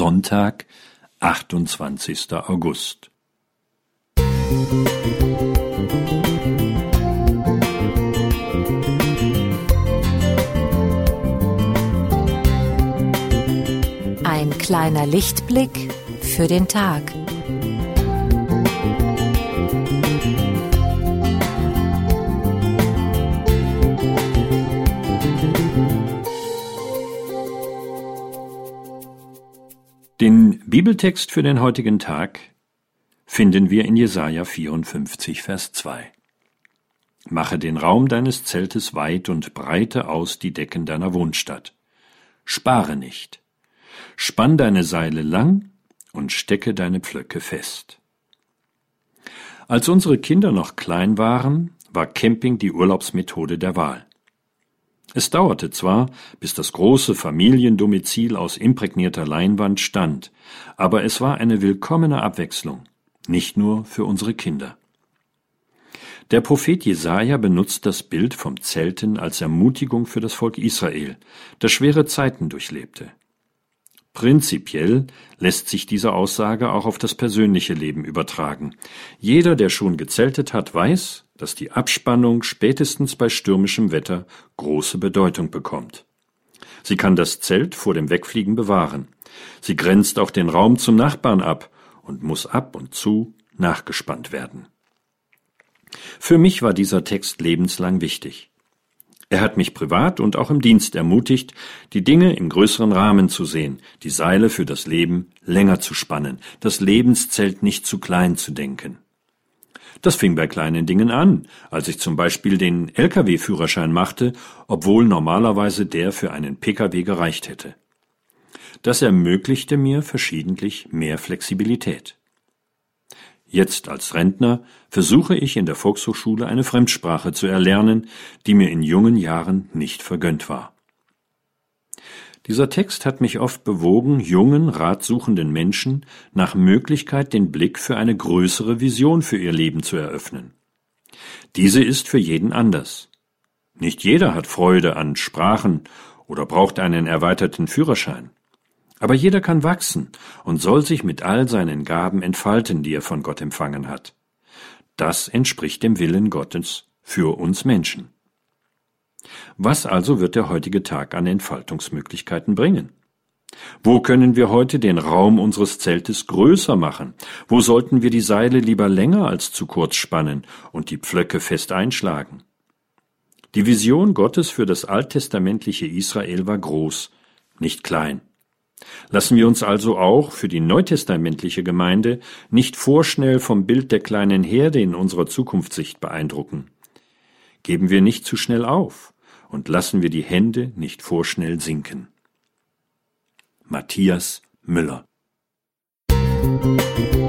Sonntag, 28. August. Ein kleiner Lichtblick für den Tag. Den Bibeltext für den heutigen Tag finden wir in Jesaja 54, Vers 2. Mache den Raum deines Zeltes weit und breite aus die Decken deiner Wohnstadt. Spare nicht. Spann deine Seile lang und stecke deine Pflöcke fest. Als unsere Kinder noch klein waren, war Camping die Urlaubsmethode der Wahl. Es dauerte zwar, bis das große Familiendomizil aus imprägnierter Leinwand stand, aber es war eine willkommene Abwechslung, nicht nur für unsere Kinder. Der Prophet Jesaja benutzt das Bild vom Zelten als Ermutigung für das Volk Israel, das schwere Zeiten durchlebte. Prinzipiell lässt sich diese Aussage auch auf das persönliche Leben übertragen. Jeder, der schon gezeltet hat, weiß, dass die Abspannung spätestens bei stürmischem Wetter große Bedeutung bekommt. Sie kann das Zelt vor dem Wegfliegen bewahren. Sie grenzt auch den Raum zum Nachbarn ab und muss ab und zu nachgespannt werden. Für mich war dieser Text lebenslang wichtig. Er hat mich privat und auch im Dienst ermutigt, die Dinge im größeren Rahmen zu sehen, die Seile für das Leben länger zu spannen, das Lebenszelt nicht zu klein zu denken. Das fing bei kleinen Dingen an, als ich zum Beispiel den Lkw-Führerschein machte, obwohl normalerweise der für einen Pkw gereicht hätte. Das ermöglichte mir verschiedentlich mehr Flexibilität. Jetzt als Rentner versuche ich in der Volkshochschule eine Fremdsprache zu erlernen, die mir in jungen Jahren nicht vergönnt war. Dieser Text hat mich oft bewogen, jungen, ratsuchenden Menschen nach Möglichkeit den Blick für eine größere Vision für ihr Leben zu eröffnen. Diese ist für jeden anders. Nicht jeder hat Freude an Sprachen oder braucht einen erweiterten Führerschein. Aber jeder kann wachsen und soll sich mit all seinen Gaben entfalten, die er von Gott empfangen hat. Das entspricht dem Willen Gottes für uns Menschen. Was also wird der heutige Tag an Entfaltungsmöglichkeiten bringen? Wo können wir heute den Raum unseres Zeltes größer machen? Wo sollten wir die Seile lieber länger als zu kurz spannen und die Pflöcke fest einschlagen? Die Vision Gottes für das alttestamentliche Israel war groß, nicht klein. Lassen wir uns also auch für die neutestamentliche Gemeinde nicht vorschnell vom Bild der kleinen Herde in unserer Zukunftssicht beeindrucken. Geben wir nicht zu schnell auf und lassen wir die Hände nicht vorschnell sinken. Matthias Müller Musik